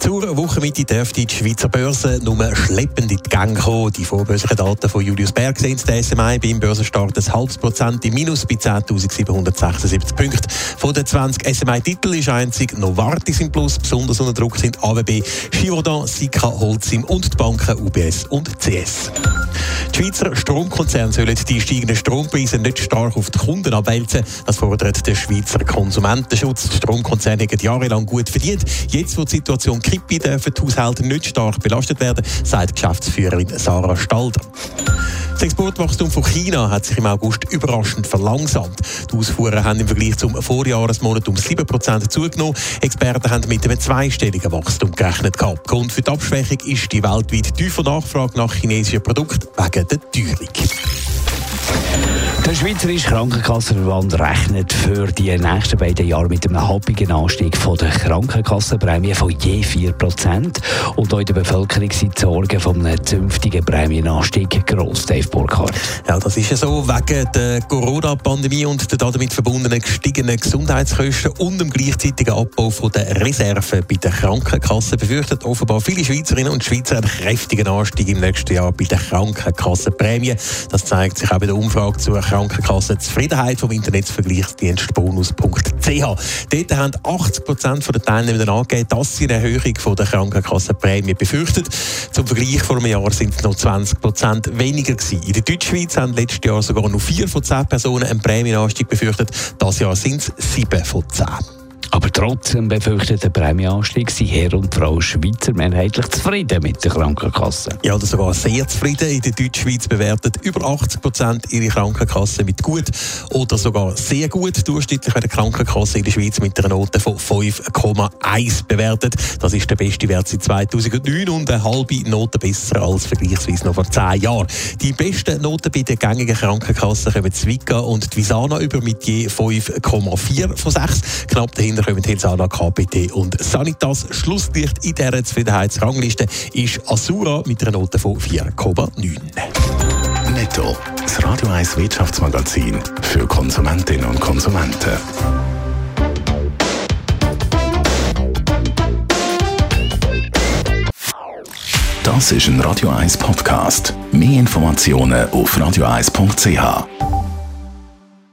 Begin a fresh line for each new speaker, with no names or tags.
Zur Wochenmitte dürfte die Schweizer Börse nur schleppend in die Gänge kommen. Die vorbörslichen Daten von Julius Berg sehen der SMI beim Börsenstart ein halbes Prozent im Minus bei 10.776 Punkten. Von den 20 SMI-Titeln ist einzig Novartis im Plus. Besonders unter Druck sind AWB, Givaudan, Sika, Holcim und die Banken UBS und CS. Die Schweizer Stromkonzerne sollen die steigenden Strompreise nicht stark auf die Kunden abwälzen. Das fordert der Schweizer Konsumentenschutz. Die Stromkonzerne haben jahrelang gut verdient. Jetzt, wo die Situation kippt, dürfen die Haushalte nicht stark belastet werden, sagt Geschäftsführerin Sarah Stalder. Das Exportwachstum von China hat sich im August überraschend verlangsamt. Die Ausfuhren haben im Vergleich zum Vorjahresmonat um 7% zugenommen. Experten haben mit einem zweistelligen Wachstum gerechnet. Grund für die Abschwächung ist die weltweit tiefe Nachfrage nach chinesischen Produkten wegen der Teuerung.
Der Schweizerische Krankenkassenverband rechnet für die nächsten beiden Jahre mit einem halbigen Anstieg von der Krankenkassenprämie von je 4%. Und auch in der Bevölkerung sind die Sorgen von einem zünftigen Prämienanstieg gross, Dave Burkhardt.
Ja, das ist ja so. Wegen der Corona-Pandemie und der damit verbundenen gestiegenen Gesundheitskosten und dem gleichzeitigen Abbau von der Reserven bei der Krankenkasse befürchten offenbar viele Schweizerinnen und Schweizer einen kräftigen Anstieg im nächsten Jahr bei der Krankenkassenprämie. Das zeigt sich auch bei der Umfrage zur Krankenkassenzufriedenheit vom Internetvergleichsdienst bonus.ch. Dort haben 80 Prozent der Teilnehmer angegeben, dass sie eine Erhöhung der Krankenkassenprämie befürchten. Zum Vergleich vor einem Jahr sind es noch 20 Prozent weniger gewesen. In der Deutschschweiz haben letztes Jahr sogar nur 4 von 10 Personen einen Prämienanstieg befürchtet. Das Jahr sind es 7 von 10.
Aber trotz dem befürchteten Prämieanstieg sind Herr und Frau Schweizer mehrheitlich zufrieden mit der Krankenkasse.
Ja, oder sogar sehr zufrieden. In der Deutschschweiz bewertet über 80 Prozent ihre Krankenkasse mit gut oder sogar sehr gut. Durchschnittlich wird die Krankenkasse in der Schweiz mit einer Note von 5,1 bewertet. Das ist der beste Wert seit 2009 und eine halbe Note besser als vergleichsweise noch vor 10 Jahren. Die besten Noten bei den gängigen Krankenkassen kommen Zwiga und die Visana über mit je 5,4 von 6. Knapp dahinter kommen Helsana, KPT und Sanitas. Schlusslicht in dieser Zufriedenheitsrangliste ist Asura mit einer Note von 4,9.
Netto. Das Radio 1 Wirtschaftsmagazin für Konsumentinnen und Konsumenten. Das ist ein Radio 1 Podcast. Mehr Informationen auf radio1.ch.